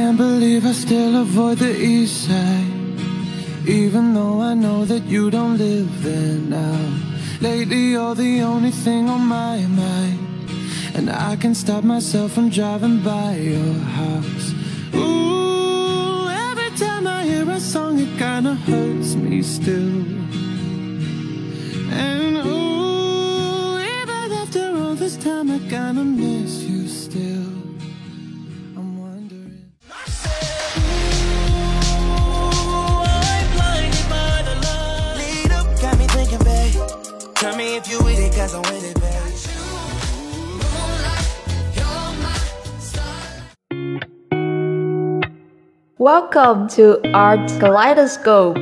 can't believe I still avoid the east side. Even though I know that you don't live there now. Lately, you're the only thing on my mind. And I can stop myself from driving by your house. Ooh, every time I hear a song, it kinda hurts me still. if you with it, cause I'm with it, babe. Welcome to Art Kaleidoscope.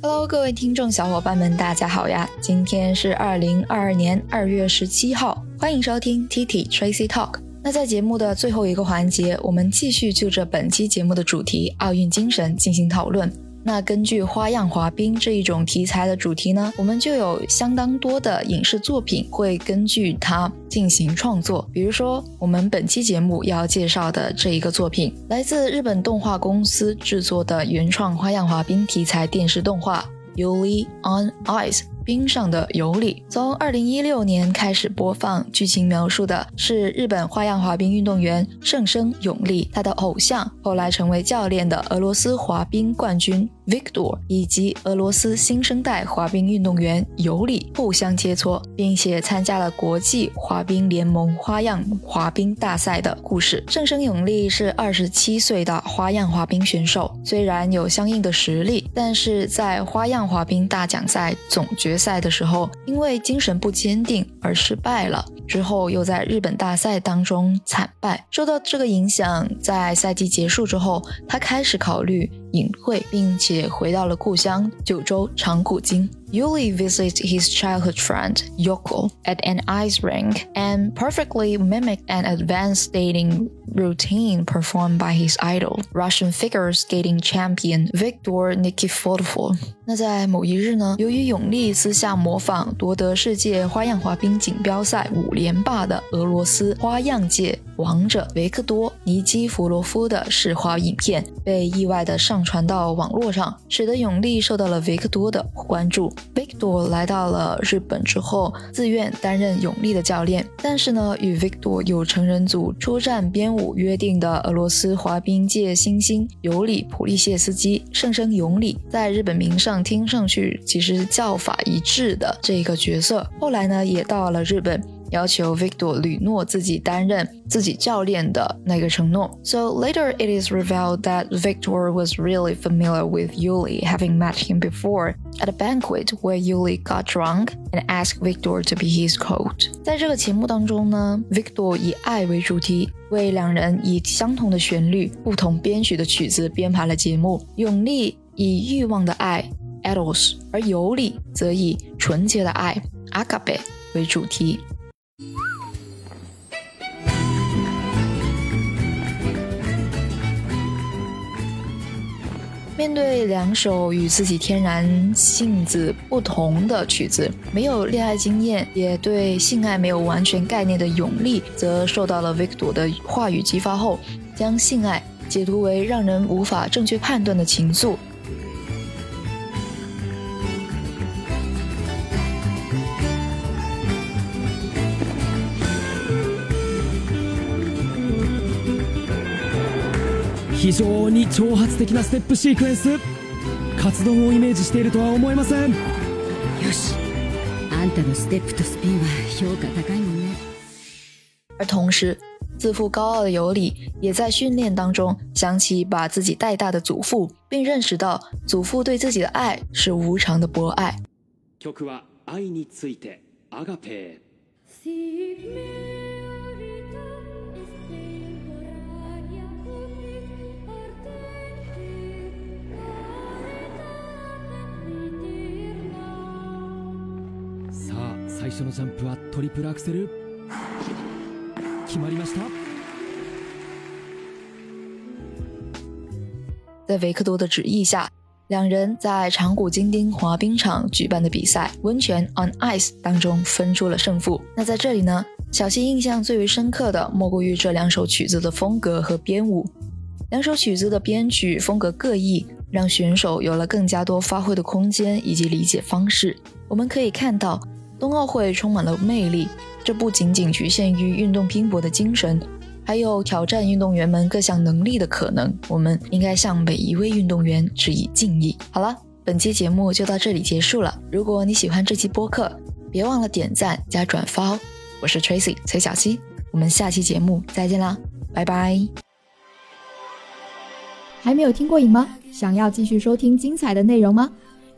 Hello，各位听众小伙伴们，大家好呀！今天是二零二二年二月十七号，欢迎收听 Titi Tracy Talk。那在节目的最后一个环节，我们继续就着本期节目的主题——奥运精神进行讨论。 那根据花样滑冰这一种题材的主题呢，我们就有相当多的影视作品会根据它进行创作。比如说，我们本期节目要介绍的这一个作品，来自日本动画公司制作的原创花样滑冰题材电视动画《Yuli on Ice》。冰上的尤里从二零一六年开始播放，剧情描述的是日本花样滑冰运动员盛生永利，他的偶像后来成为教练的俄罗斯滑冰冠军 Victor，以及俄罗斯新生代滑冰运动员尤里互相切磋，并且参加了国际滑冰联盟花样滑冰大赛的故事。盛生永利是二十七岁的花样滑冰选手，虽然有相应的实力，但是在花样滑冰大奖赛总决赛的时候，因为精神不坚定而失败了。之后又在日本大赛当中惨败，受到这个影响，在赛季结束之后，他开始考虑隐退，并且回到了故乡九州长谷京。Yuli visits his childhood friend Yoko at an ice rink and perfectly mimicked an advanced skating routine performed by his idol, Russian figure skating champion Viktor Nikiforov。那在某一日呢，由于永利私下模仿夺得世界花样滑冰锦标赛五连霸的俄罗斯花样界王者维克多·尼基弗罗夫的试滑影片，被意外的上传到网络上，使得永利受到了维克多的关注。 Victor 来到了日本之后，自愿担任永利的教练。但是呢，与 Victor 有成人组出战编舞约定的俄罗斯滑冰界新星尤里普利谢斯基，盛称永里，在日本名上听上去其实叫法一致的这个角色，后来呢也到了日本。要求 Victor 吕诺自己担任自己教练的那个承诺。So later it is revealed that Victor was really familiar with Yuli, having met him before at a banquet where Yuli got drunk and asked Victor to be his coach. 在这个节目当中呢，Victor 以爱为主题，为两人以相同的旋律、不同编曲的曲子编排了节目。永利以欲望的爱 Eros，而尤里则以纯洁的爱 Agape 为主题。 面对两首与自己天然性子不同的曲子，没有恋爱经验，也对性爱没有完全概念的永利，则受到了 Victor 的话语激发后，将性爱解读为让人无法正确判断的情愫。非常に挑発的なステップシークエンス。カツ丼をイメージしているとは思えません。よし。あんたのステップとスピンは評価高いもんね。而同时，自负高傲的尤里也在训练当中想起把自己带大的祖父，并认识到祖父对自己的爱是无偿的博爱。曲は愛についてアガペ最初のジャンプはトリプルアクセル決まりました在维克多的旨意下，两人在长谷京町滑冰场举办的比赛温泉 on ice 当中分出了胜负。那在这里呢 小溪印象最为深刻的莫过于这两首曲子的风格和编舞。两首曲子的编曲风格各异，让选手有了更加多发挥的空间以及理解方式。我们可以看到， 冬奥会充满了魅力，这不仅仅局限于运动拼搏的精神，还有挑战运动员们各项能力的可能。我们应该向每一位运动员致以敬意。好了，本期节目就到这里结束了。如果你喜欢这期播客，别忘了点赞加转发哦。我是 Tracy 崔小溪，我们下期节目再见啦，拜拜。还没有听过瘾吗？想要继续收听精彩的内容吗？